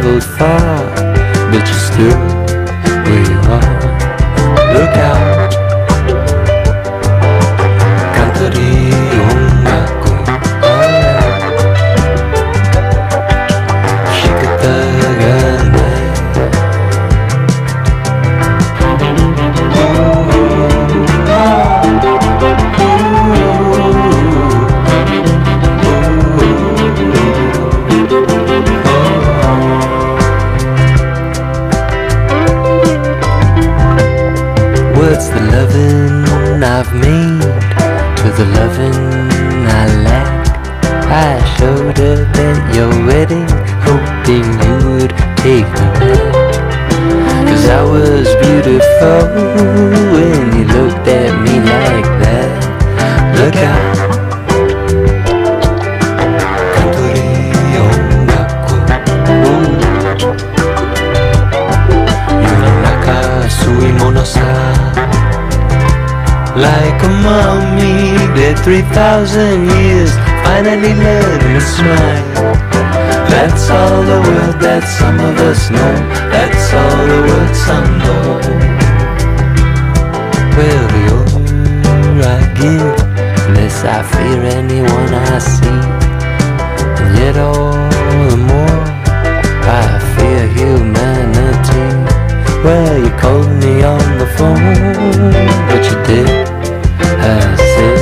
traveled far, but you're still where you are. Look out, when looked at me like that. Look out. Like a mummy dead 3,000 years Finally learned to smile. That's all the world that some of us know. That's all the word some know Well, the older I get The less I fear anyone I see. And yet all the more I fear humanity. Well, you called me on the phone But you did. I said,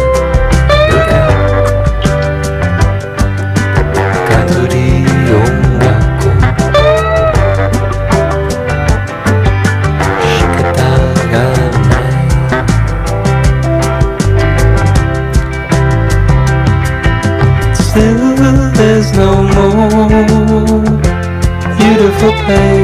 Hey.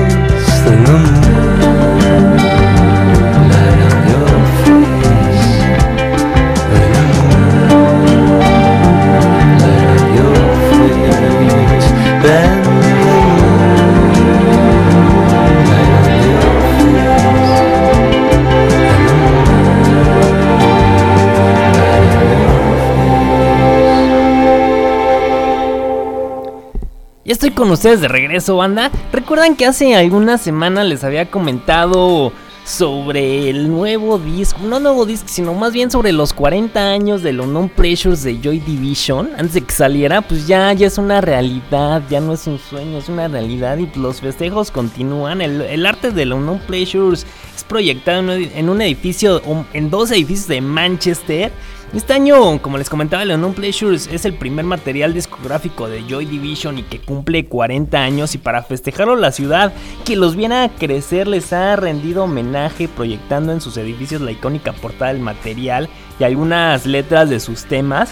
Estoy con ustedes de regreso, banda. ¿Recuerdan que hace algunas semanas les había comentado sobre el nuevo disco? No nuevo disco, sino más bien sobre los 40 años de los Non Pressures de Joy Division. Antes de que saliera, pues ya, ya es una realidad, ya no es un sueño, es una realidad y los festejos continúan. El, el arte de los Non Pressures es proyectado en un edificio, en dos edificios de Manchester. Este año, como les comentaba, Leonon Pleasures es el primer material discográfico de Joy Division y que cumple 40 años y para festejarlo la ciudad que los viene a crecer les ha rendido homenaje proyectando en sus edificios la icónica portada del material y algunas letras de sus temas.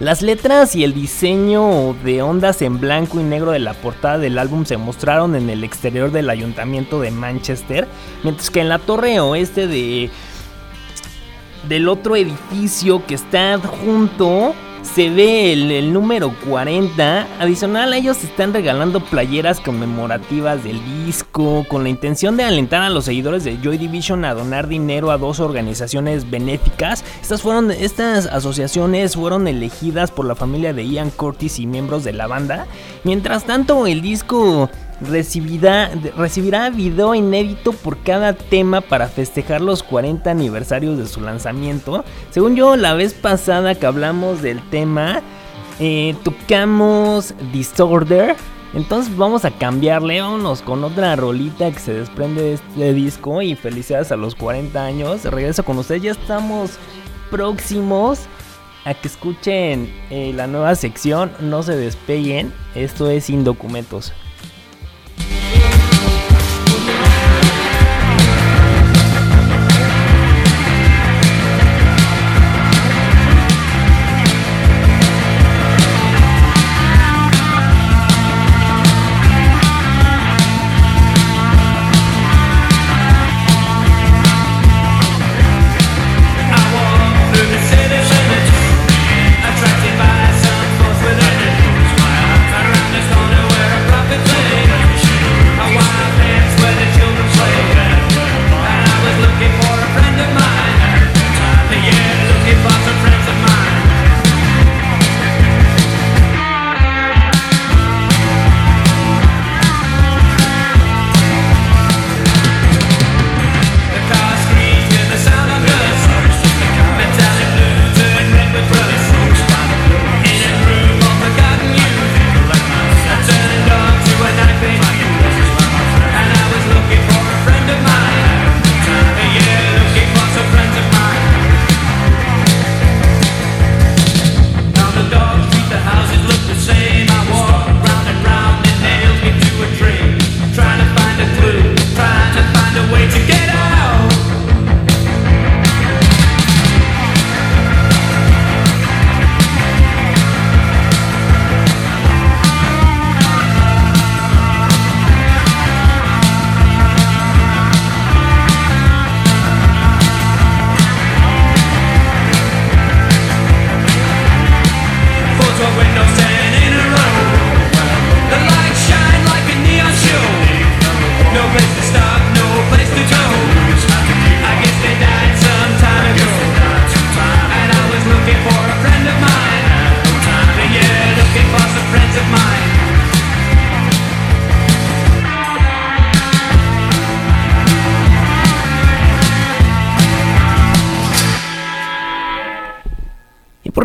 Las letras y el diseño de ondas en blanco y negro de la portada del álbum se mostraron en el exterior del ayuntamiento de Manchester, mientras que en la torre oeste de del otro edificio que está junto se ve el, número 40. Adicional ellos están regalando playeras conmemorativas del disco con la intención de alentar a los seguidores de Joy Division a donar dinero a dos organizaciones benéficas. Estas fueron estas asociaciones fueron elegidas por la familia de Ian Curtis y miembros de la banda. Mientras tanto, el disco recibirá, recibirá video inédito por cada tema para festejar los 40 aniversarios de su lanzamiento. Según yo, la vez pasada que hablamos del tema, eh, tocamos Disorder. Entonces vamos a cambiarle, vámonos con otra rolita que se desprende de este disco y felicidades a los 40 años. Regreso con ustedes, ya estamos próximos a que escuchen eh, la nueva sección, no se despeguen, esto es Sin Documentos.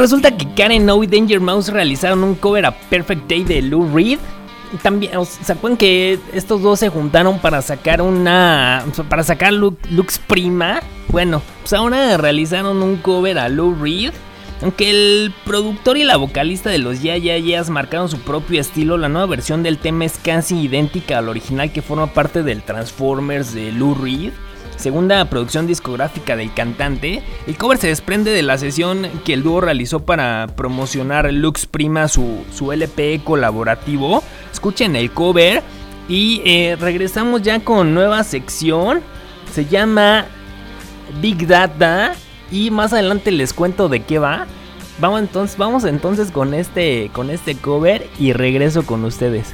Resulta que Karen O y Danger Mouse realizaron un cover a Perfect Day de Lou Reed. También, ¿se acuerdan que estos dos se juntaron para sacar una. para sacar Lux Prima? Bueno, pues ahora realizaron un cover a Lou Reed. Aunque el productor y la vocalista de los Ya Ya Yeahs marcaron su propio estilo, la nueva versión del tema es casi idéntica al original que forma parte del Transformers de Lou Reed segunda producción discográfica del cantante. El cover se desprende de la sesión que el dúo realizó para promocionar Lux Prima, su, su colaborativo. Escuchen el cover y eh, regresamos ya con nueva sección. Se llama Big Data y más adelante les cuento de qué va. Vamos entonces, vamos entonces con este, con este cover y regreso con ustedes.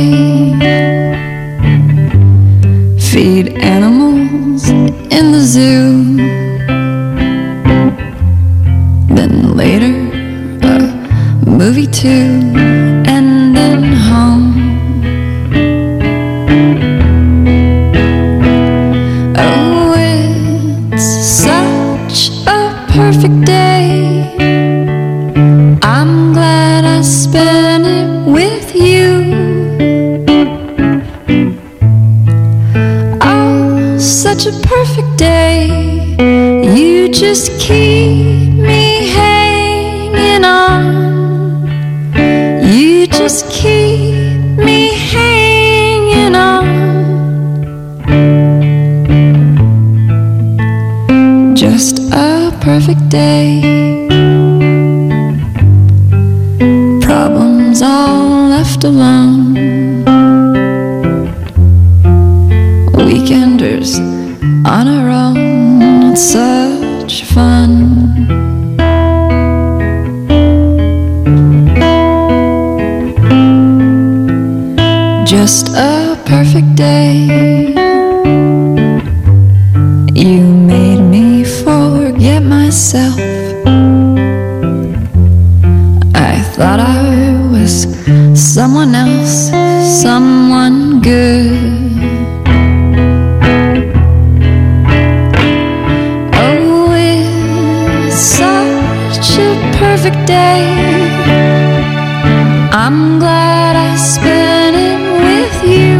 Too, perfect day. I'm glad I spent it with you.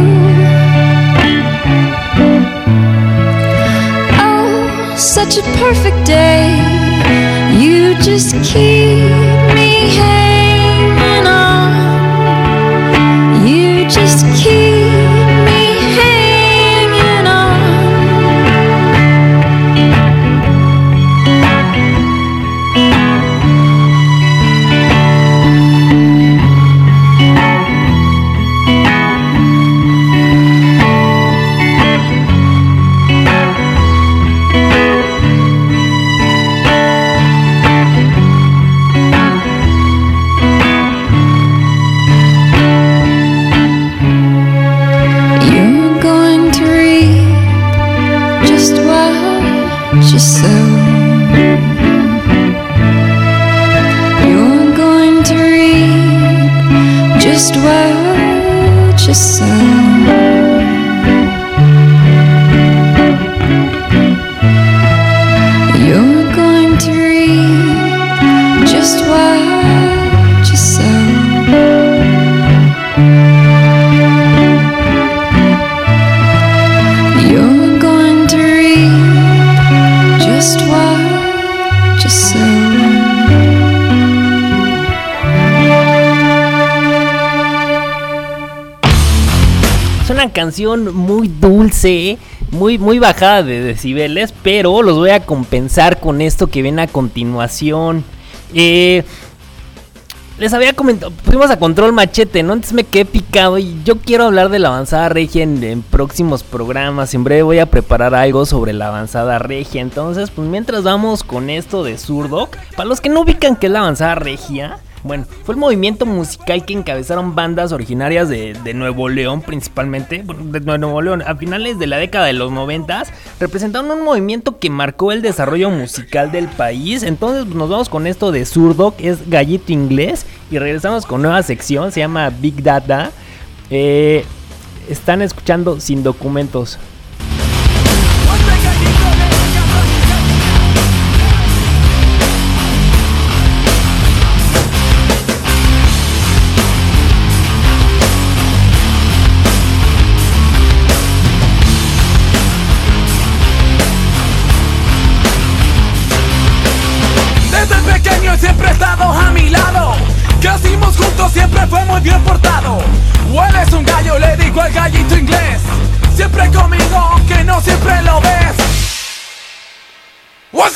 Oh, such a perfect day. You just keep muy dulce, muy, muy bajada de decibeles, pero los voy a compensar con esto que viene a continuación. Eh, les había comentado, fuimos a control machete, ¿no? Entonces me quedé picado y yo quiero hablar de la avanzada regia en, próximos programas. En breve voy a preparar algo sobre la avanzada regia. Entonces, pues mientras vamos con esto de Zurdok, para los que no ubican que es la avanzada regia, bueno, fue el movimiento musical que encabezaron bandas originarias de, Nuevo León principalmente, de Nuevo León, a finales de la década de los noventas, representaron un movimiento que marcó el desarrollo musical del país. Entonces nos vamos con esto de zurdo, que es gallito inglés, y regresamos con nueva sección, se llama Big Data. Eh, están escuchando sin documentos.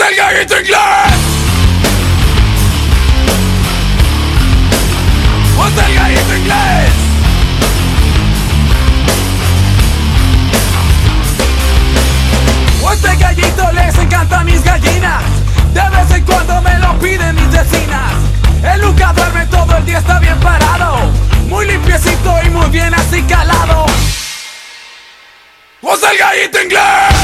¡What's el gallito inglés! ¡What's el gallito inglés! O este gallito les encanta mis gallinas De vez en cuando me lo piden mis vecinas Él nunca duerme todo el día, está bien parado Muy limpiecito y muy bien así calado ¡O es el gallito inglés!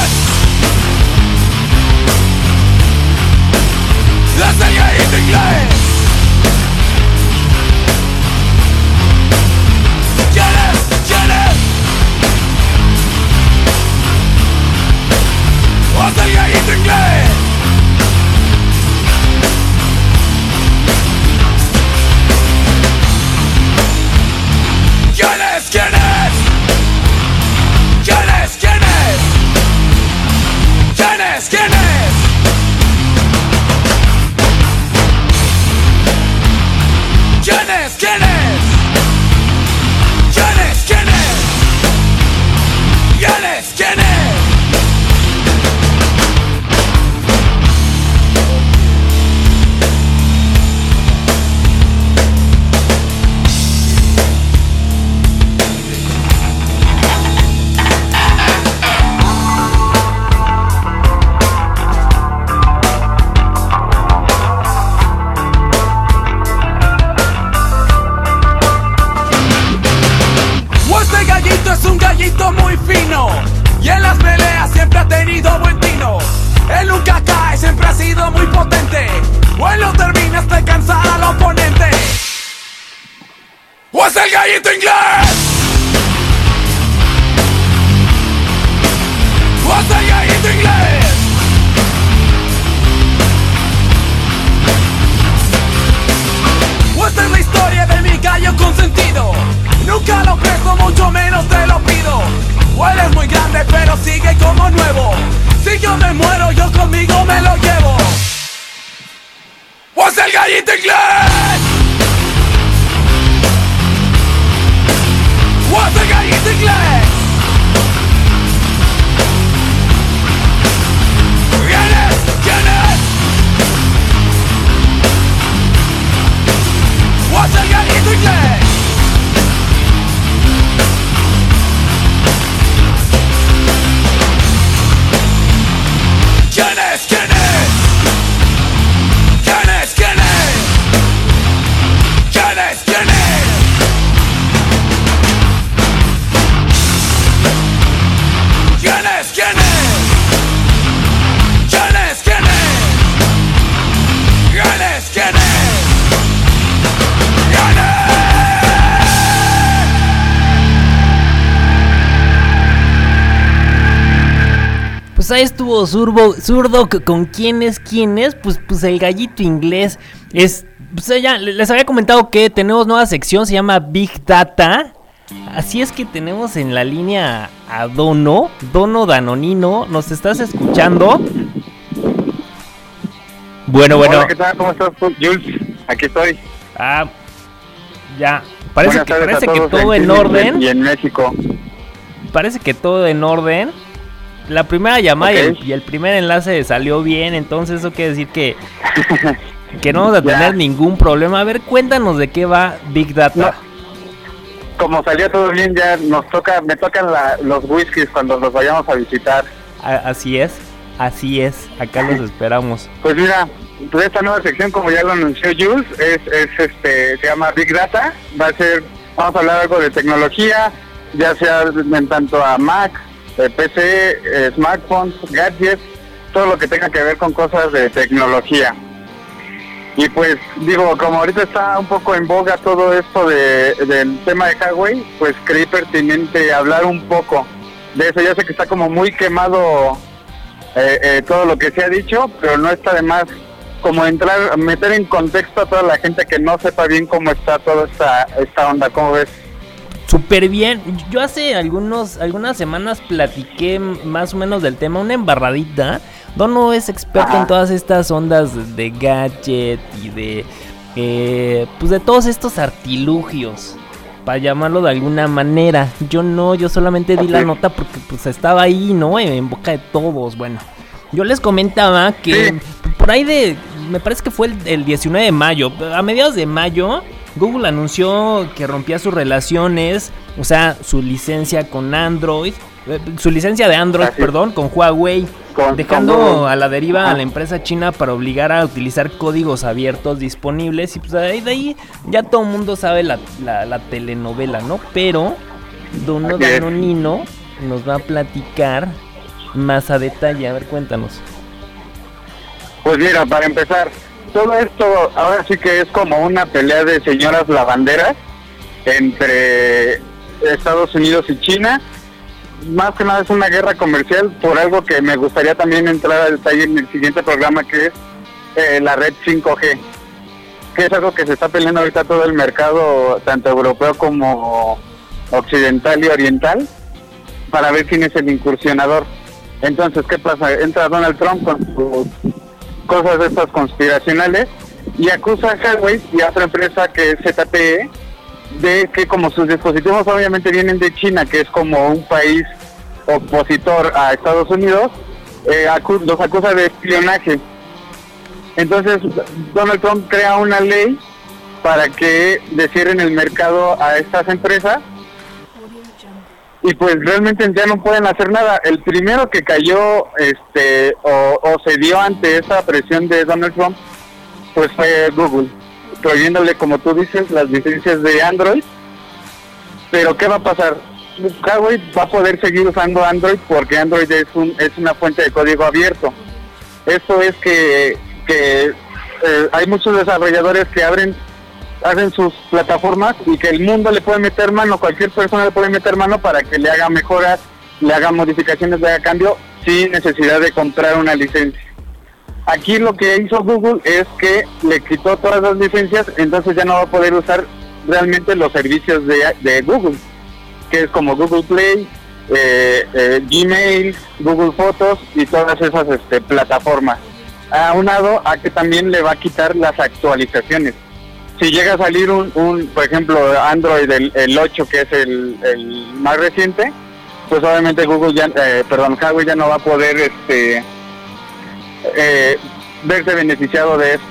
El gallito inglés. Es el gallito inglés esta es la historia de mi gallo consentido Nunca lo presto, mucho menos te lo pido. O él es muy grande pero sigue como nuevo. Si yo me muero yo conmigo me lo llevo. O es el gallito inglés the glass Pues ahí estuvo Zurbo, Zurdo con quién es quién es, pues, pues el gallito inglés. Es, pues ya les había comentado que tenemos nueva sección, se llama Big Data. Así es que tenemos en la línea a Dono, Dono Danonino, ¿nos estás escuchando? Bueno, bueno. Hola, ¿qué tal? ¿Cómo estás, Jules? Aquí estoy. Ah, ya. Parece Buenas que, parece todo en Chile orden. Y en México. Parece que todo en orden. La primera llamada y el- Ok. y, el, primer enlace salió bien, entonces eso quiere decir que que no vamos a Ya. tener ningún problema. A ver, cuéntanos de qué va Big Data. No. Como salió todo bien, ya nos toca, me tocan la- los whiskies cuando los vayamos a visitar. A- así es, así es, acá los esperamos. Pues mira, pues esta nueva sección, como ya lo anunció Jules, es, es este, se llama Big Data. Va a ser, vamos a hablar algo de tecnología, ya sea en tanto a Mac, PC, eh, smartphones, gadgets, todo lo que tenga que ver con cosas de tecnología. Y pues digo, como ahorita está un poco en boga todo esto de, del tema de Huawei, pues creí pertinente hablar un poco de eso. Ya sé que está como muy quemado eh, eh, todo lo que se ha dicho, pero no está de más como entrar, meter en contexto a toda la gente que no sepa bien cómo está toda esta, esta onda, ¿cómo ves? Súper bien. Yo hace algunos, algunas semanas platiqué más o menos del tema, una embarradita. Dono es experto Ajá. en todas estas ondas de, gadget y de, eh, pues de todos estos artilugios, para llamarlo de alguna manera. Yo no, yo solamente di la nota porque pues estaba ahí, ¿no? En boca de todos. Bueno, yo les comentaba que por ahí de, me parece que fue el, el 19 de mayo, a mediados de mayo, Google anunció que rompía sus relaciones, o sea, su licencia con Android, eh, su licencia de Android, Así. perdón, con Huawei, Con- dejando con a la deriva a la empresa china para obligar a utilizar códigos abiertos disponibles y pues de ahí, de ahí ya todo el mundo sabe la, la- la telenovela, ¿no? Pero Dono es. Danonino nos va a platicar más a detalle, a ver, cuéntanos. Pues mira, para empezar, todo esto ahora sí que es como una pelea de señoras lavanderas entre Estados Unidos y China. Más que nada es una guerra comercial por algo que me gustaría también entrar a detalle en el siguiente programa que es eh, la red 5G, que es algo que se está peleando ahorita todo el mercado, tanto europeo como occidental y oriental, para ver quién es el incursionador. Entonces, ¿qué pasa? Entra Donald Trump con sus cosas de estas conspiracionales y acusa a Huawei y a otra empresa que es ZTE de que como sus dispositivos obviamente vienen de China, que es como un país opositor a Estados Unidos, eh, los acusa de espionaje. Entonces Donald Trump crea una ley para que descierren el mercado a estas empresas y pues realmente ya no pueden hacer nada. El primero que cayó este o, o se dio ante esa presión de Donald Trump pues fue Google, prohibiéndole como tú dices las licencias de Android. Pero ¿qué va a pasar? Huawei va a poder seguir usando Android porque Android es un es una fuente de código abierto. Esto es que que eh, hay muchos desarrolladores que abren hacen sus plataformas y que el mundo le puede meter mano, cualquier persona le puede meter mano para que le haga mejoras, le haga modificaciones, le haga cambio sin necesidad de comprar una licencia. Aquí lo que hizo Google es que le quitó todas las licencias, entonces ya no va a poder usar realmente los servicios de, Google, que es como Google Play, eh, eh, Gmail, Google Fotos y todas esas este, plataformas. Aunado a que también le va a quitar las actualizaciones si llega a salir un, por ejemplo, Android el, el 8, que es el, más reciente, pues obviamente Google ya, eh, perdón, Huawei ya no va a poder este eh, verse beneficiado de eso.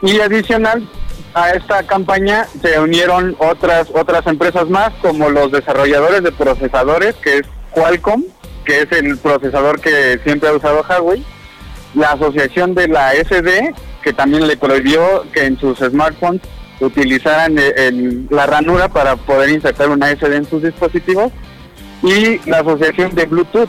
Y adicional a esta campaña se unieron otras otras empresas más, como los desarrolladores de procesadores, que es Qualcomm, que es el procesador que siempre ha usado Huawei, la asociación de la SD, que también le prohibió que en sus smartphones utilizaran el- el- la ranura para poder insertar una SD en sus dispositivos, y la asociación de Bluetooth,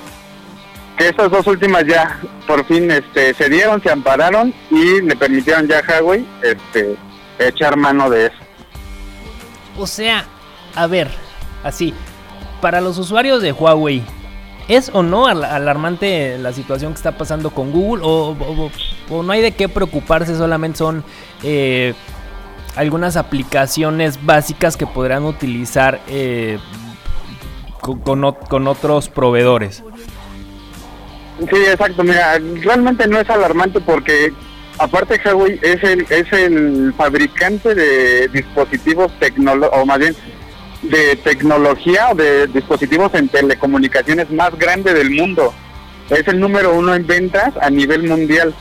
que estas dos últimas ya por fin este, se dieron, se ampararon y le permitieron ya a Huawei este, echar mano de eso. O sea, a ver, así, para los usuarios de Huawei, ¿es o no al- alarmante la situación que está pasando con Google? ¿O, no hay de qué preocuparse? Solamente son eh, algunas aplicaciones básicas que podrán utilizar eh, con, con otros proveedores. Sí, exacto. Mira, realmente no es alarmante porque aparte Huawei es el es el fabricante de dispositivos tecnológicos, o más bien de tecnología o de dispositivos en telecomunicaciones más grande del mundo. Es el número uno en ventas a nivel mundial.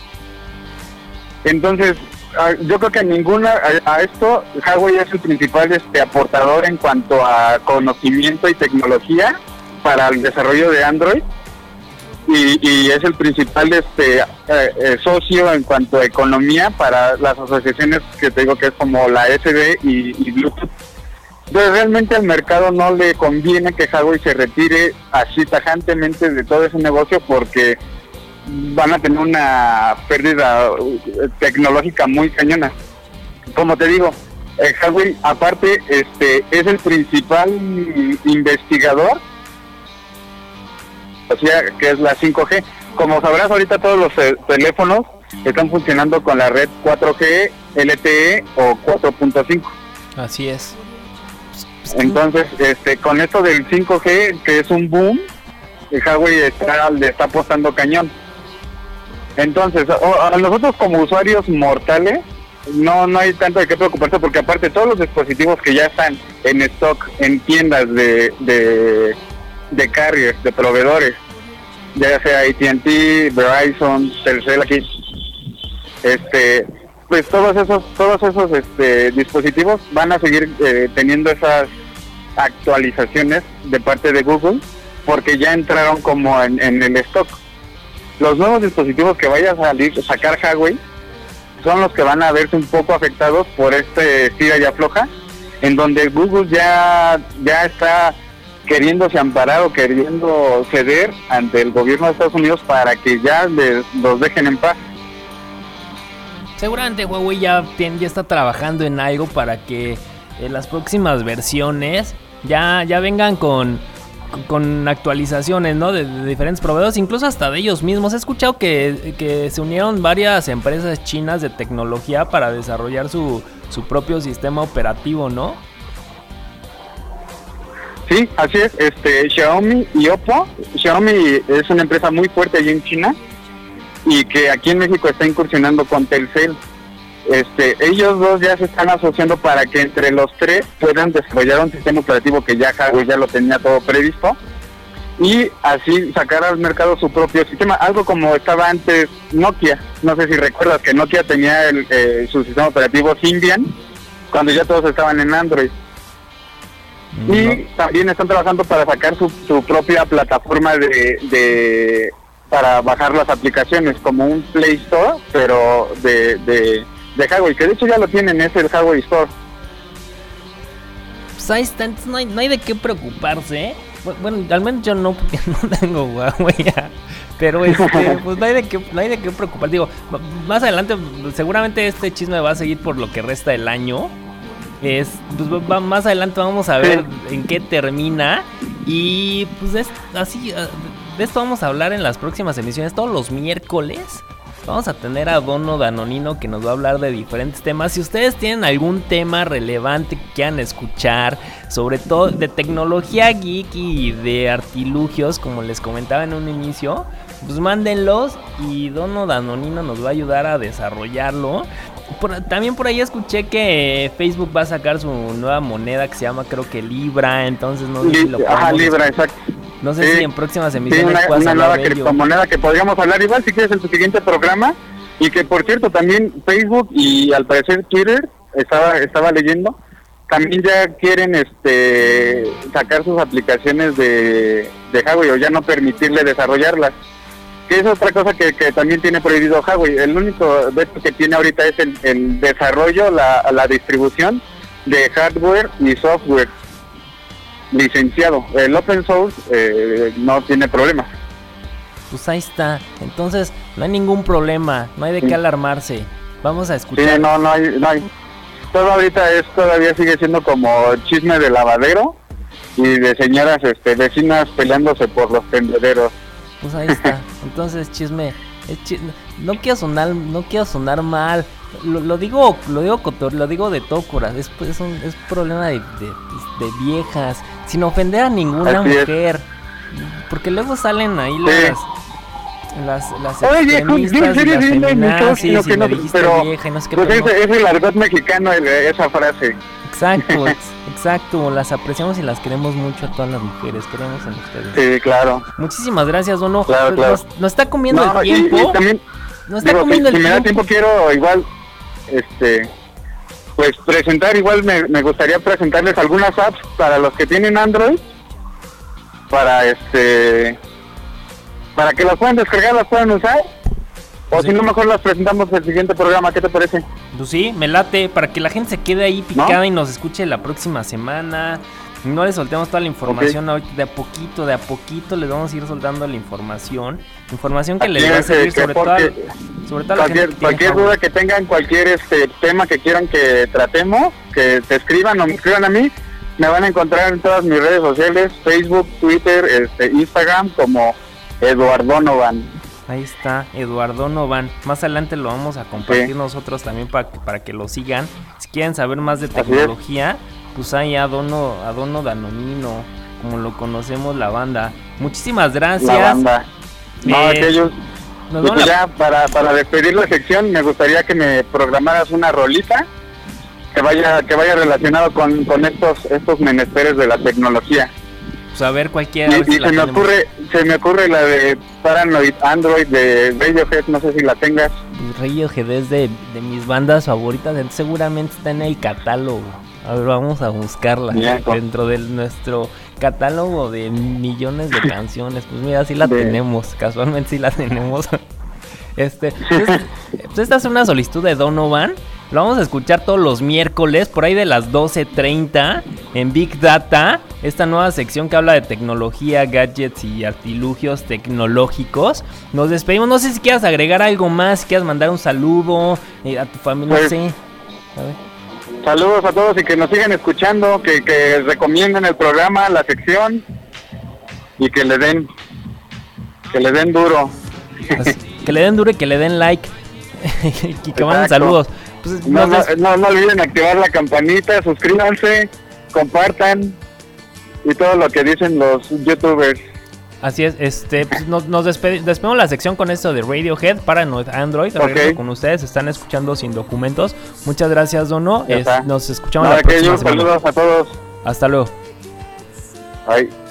Entonces, a- yo creo que ninguna, a, a esto, Huawei es el principal este, aportador en cuanto a conocimiento y tecnología para el desarrollo de Android. Y, y es el principal este eh, eh, socio en cuanto a economía para las asociaciones que te digo que es como la SD y, y Bluetooth. Entonces realmente al mercado no le conviene que Huawei se retire así tajantemente de todo ese negocio porque van a tener una pérdida eh, tecnológica muy cañona. Como te digo, eh, Huawei aparte este es el principal investigador, o sea, que es la 5G. Como sabrás, ahorita todos los eh, teléfonos están funcionando con la red 4G, LTE o 4.5. Así es. Entonces, este, con esto del 5G, que es un boom, Huawei está, le está apostando cañón. Entonces, a nosotros como usuarios mortales, no no hay tanto de qué preocuparse porque aparte todos los dispositivos que ya están en stock en tiendas de, de, de carriers, de proveedores, ya sea AT&T, Verizon, Telcel aquí, este pues todos esos todos esos este dispositivos van a seguir eh, teniendo esas actualizaciones de parte de Google porque ya entraron como en, en el stock. Los nuevos dispositivos que vaya a salir sacar Huawei son los que van a verse un poco afectados por este tira y afloja en donde Google ya ya está queriéndose amparar o queriendo ceder ante el gobierno de Estados Unidos para que ya los dejen en paz. Seguramente Huawei ya, ya está trabajando en algo para que eh, las próximas versiones ya, ya vengan con, con- actualizaciones, ¿no? De, de diferentes proveedores, incluso hasta de ellos mismos. He escuchado que, que se unieron varias empresas chinas de tecnología para desarrollar su, su propio sistema operativo, ¿no? Sí, así es. Este Xiaomi y Oppo. Xiaomi es una empresa muy fuerte allí en China y que aquí en México está incursionando con Telcel. Este, ellos dos ya se están asociando para que entre los tres puedan desarrollar un sistema operativo que ya Huawei ya lo tenía todo previsto y así sacar al mercado su propio sistema, algo como estaba antes Nokia. No sé si recuerdas que Nokia tenía el, eh, su sistema operativo Symbian cuando ya todos estaban en Android. Y también están trabajando para sacar su, su propia plataforma de, de para bajar las aplicaciones como un Play Store, pero de, de, de Huawei, que de hecho ya lo tienen, es el Huawei Store. Pues ahí está, entonces no hay, no hay de qué preocuparse, ¿eh? Bu- Bueno, al menos yo no, porque no tengo Huawei ya. Pero este, pues no hay de qué, no hay de qué preocupar. Digo, más adelante, seguramente este chisme va a seguir por lo que resta del año. Es, pues va- va- más adelante vamos a ver en qué termina. Y pues es, así, ah, de esto vamos a hablar en las próximas emisiones, todos los miércoles. Vamos a tener a Dono Danonino que nos va a hablar de diferentes temas. Si ustedes tienen algún tema relevante que quieran escuchar, sobre todo de tecnología geek y de artilugios, como les comentaba en un inicio, pues mándenlos y Dono Danonino nos va a ayudar a desarrollarlo. Por- también por ahí escuché que Facebook va a sacar su nueva moneda que se llama creo que Libra, entonces no sé si lo Ajá, Libra, exacto. No sé Sí. si en próximas Sí, emisiones una, puedas una hablar nueva criptomoneda que podríamos hablar igual si quieres en tu siguiente programa. Y que por cierto también Facebook y al parecer Twitter, estaba, estaba leyendo, también ya quieren este sacar sus aplicaciones de, de Huawei o ya no permitirle desarrollarlas. Que es otra cosa que, que también tiene prohibido Huawei. El único veto que tiene ahorita es el, el desarrollo, la, la distribución de hardware y software licenciado. El open source eh, no tiene problemas. Pues ahí está. Entonces, no hay ningún problema. No hay de qué Sí. alarmarse. Vamos a Sí, escuchar. no, no hay, no hay. Todo ahorita es, todavía sigue siendo como chisme de lavadero y de señoras este, vecinas peleándose por los tendederos. Pues ahí está. Entonces, chisme. es chi- No quiero sonar, no quiero sonar mal. Lo, lo digo, lo digo cotor, lo digo de todo corazón. Es, es un es problema de, de, de viejas. Sin ofender a ninguna Así es. mujer. Porque luego salen ahí las. Las, las Oye, yo y las no que no, pero vieja no sé qué, pues pero no. es el argot mexicano el- esa frase. Exacto, ex- exacto. Las apreciamos y las queremos mucho a todas las mujeres. Queremos en ustedes. Sí, claro. Muchísimas gracias, Dono. Claro, Nos- claro. Nos, nos está comiendo el tiempo. y también No está Digo, si, comiendo si el me da tiempo. tiempo quiero igual, este, pues presentar, igual me, me gustaría presentarles algunas apps para los que tienen Android, para este, para que las puedan descargar, las puedan usar, o Sí. si no mejor las presentamos en el siguiente programa, ¿qué te parece? Pues sí, me late para que la gente se quede ahí picada y nos escuche la próxima semana. No le soltemos toda la información de a poquito, de a poquito les vamos a ir soltando la información. Información que les va a servir que sobre todo, sobre todo la Cualquier, cualquier duda que tengan, cualquier este tema que quieran que tratemos, que te escriban o me escriban a mí, me van a encontrar en todas mis redes sociales, Facebook, Twitter, este, Instagram, como Eduardo Novan. Ahí está, Eduardo Novan. Más adelante lo vamos a compartir nosotros también para, que- para que lo sigan. Si quieren saber más de tecnología, pues hay Adono, Adono Danonino, como lo conocemos la banda. Muchísimas gracias. La banda. No, Eh, aquellos. Pues la- ya, para, para despedir la sección, me gustaría que me programaras una rolita que vaya que vaya relacionado con, con estos estos menesteres de la tecnología. pues, a ver cualquiera. y si se me tenemos. ocurre se me ocurre la de Paranoid Android de Radiohead, no sé si la tengas. Pues Radiohead es de, de mis bandas favoritas, seguramente está en el catálogo. A ver, vamos a buscarla dentro de nuestro catálogo de millones de canciones. Pues mira, sí la De- tenemos, casualmente sí la tenemos. Este, pues, pues esta es una solicitud de Donovan. Lo vamos a escuchar todos los miércoles, por ahí de las 12.30, en Big Data, esta nueva sección que habla de tecnología, gadgets y artilugios tecnológicos. Nos despedimos, no sé si quieras agregar algo más, si quieras mandar un saludo eh, a tu familia, no Pues, sé. A ver. Saludos a todos y que nos sigan escuchando, que, que recomienden el programa, la sección y que le den que le den duro. Que le den duro y que le den like. y que manden saludos. Pues, No, no, no olviden activar la campanita, suscríbanse, compartan y todo lo que dicen los youtubers. Así es, este, pues, nos, nos despedi- despedimos la sección con esto de Radiohead para Android. Ok. Regreso con ustedes, están escuchando sin documentos. Muchas gracias, Dono. Es- nos escuchamos Nada la que próxima semana. saludos a todos. Hasta luego. Bye.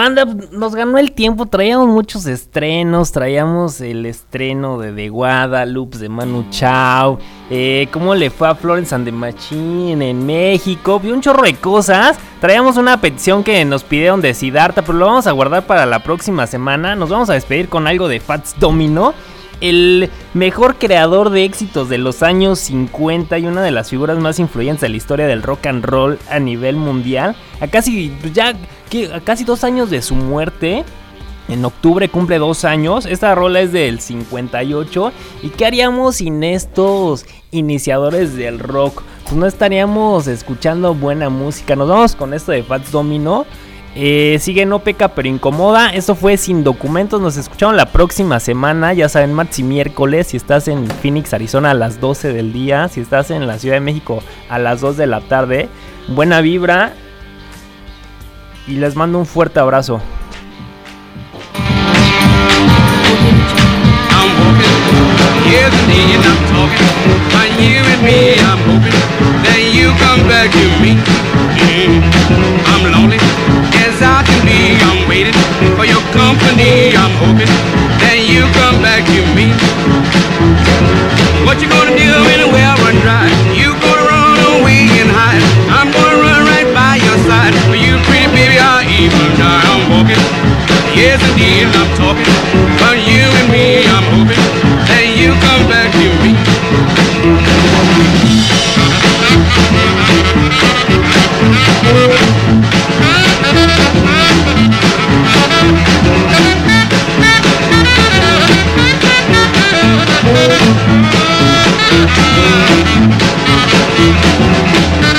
Banda, nos ganó el tiempo, traíamos muchos estrenos, traíamos el estreno de The Guadalupe, de Manu Chao, eh, cómo le fue a Florence and the Machine en México, vi un chorro de cosas, traíamos una petición que nos pidieron de Siddhartha, pero lo vamos a guardar para la próxima semana, nos vamos a despedir con algo de Fats Domino, el mejor creador de éxitos de los años 50 y una de las figuras más influyentes de la historia del rock and roll a nivel mundial. A casi, pues ya, casi dos años de su muerte. En octubre cumple dos años. Esta rola es del 58. ¿Y qué haríamos sin estos iniciadores del rock? Pues no estaríamos escuchando buena música. Nos vamos con esto de Fats Domino. Eh, sigue no peca pero incomoda. Esto fue sin documentos. Nos escucharon la próxima semana. Ya saben, martes y miércoles. Si estás en Phoenix, Arizona a las 12 del día. Si estás en la Ciudad de México a las 2 de la tarde. Buena vibra. Y les mando un fuerte abrazo. Yes indeed I'm talking. By you and me, I'm hoping that you come back to me. I'm lonely as I can be. I'm waiting for your company. I'm hoping that you come back to me. What you gonna do when the well run dry? You gonna run away and hide? I'm gonna run right by your side. For you, pretty baby, I'll even die. I'm walking. Yes, indeed, I'm talking about you and me. I'm hoping you come back to me. I'm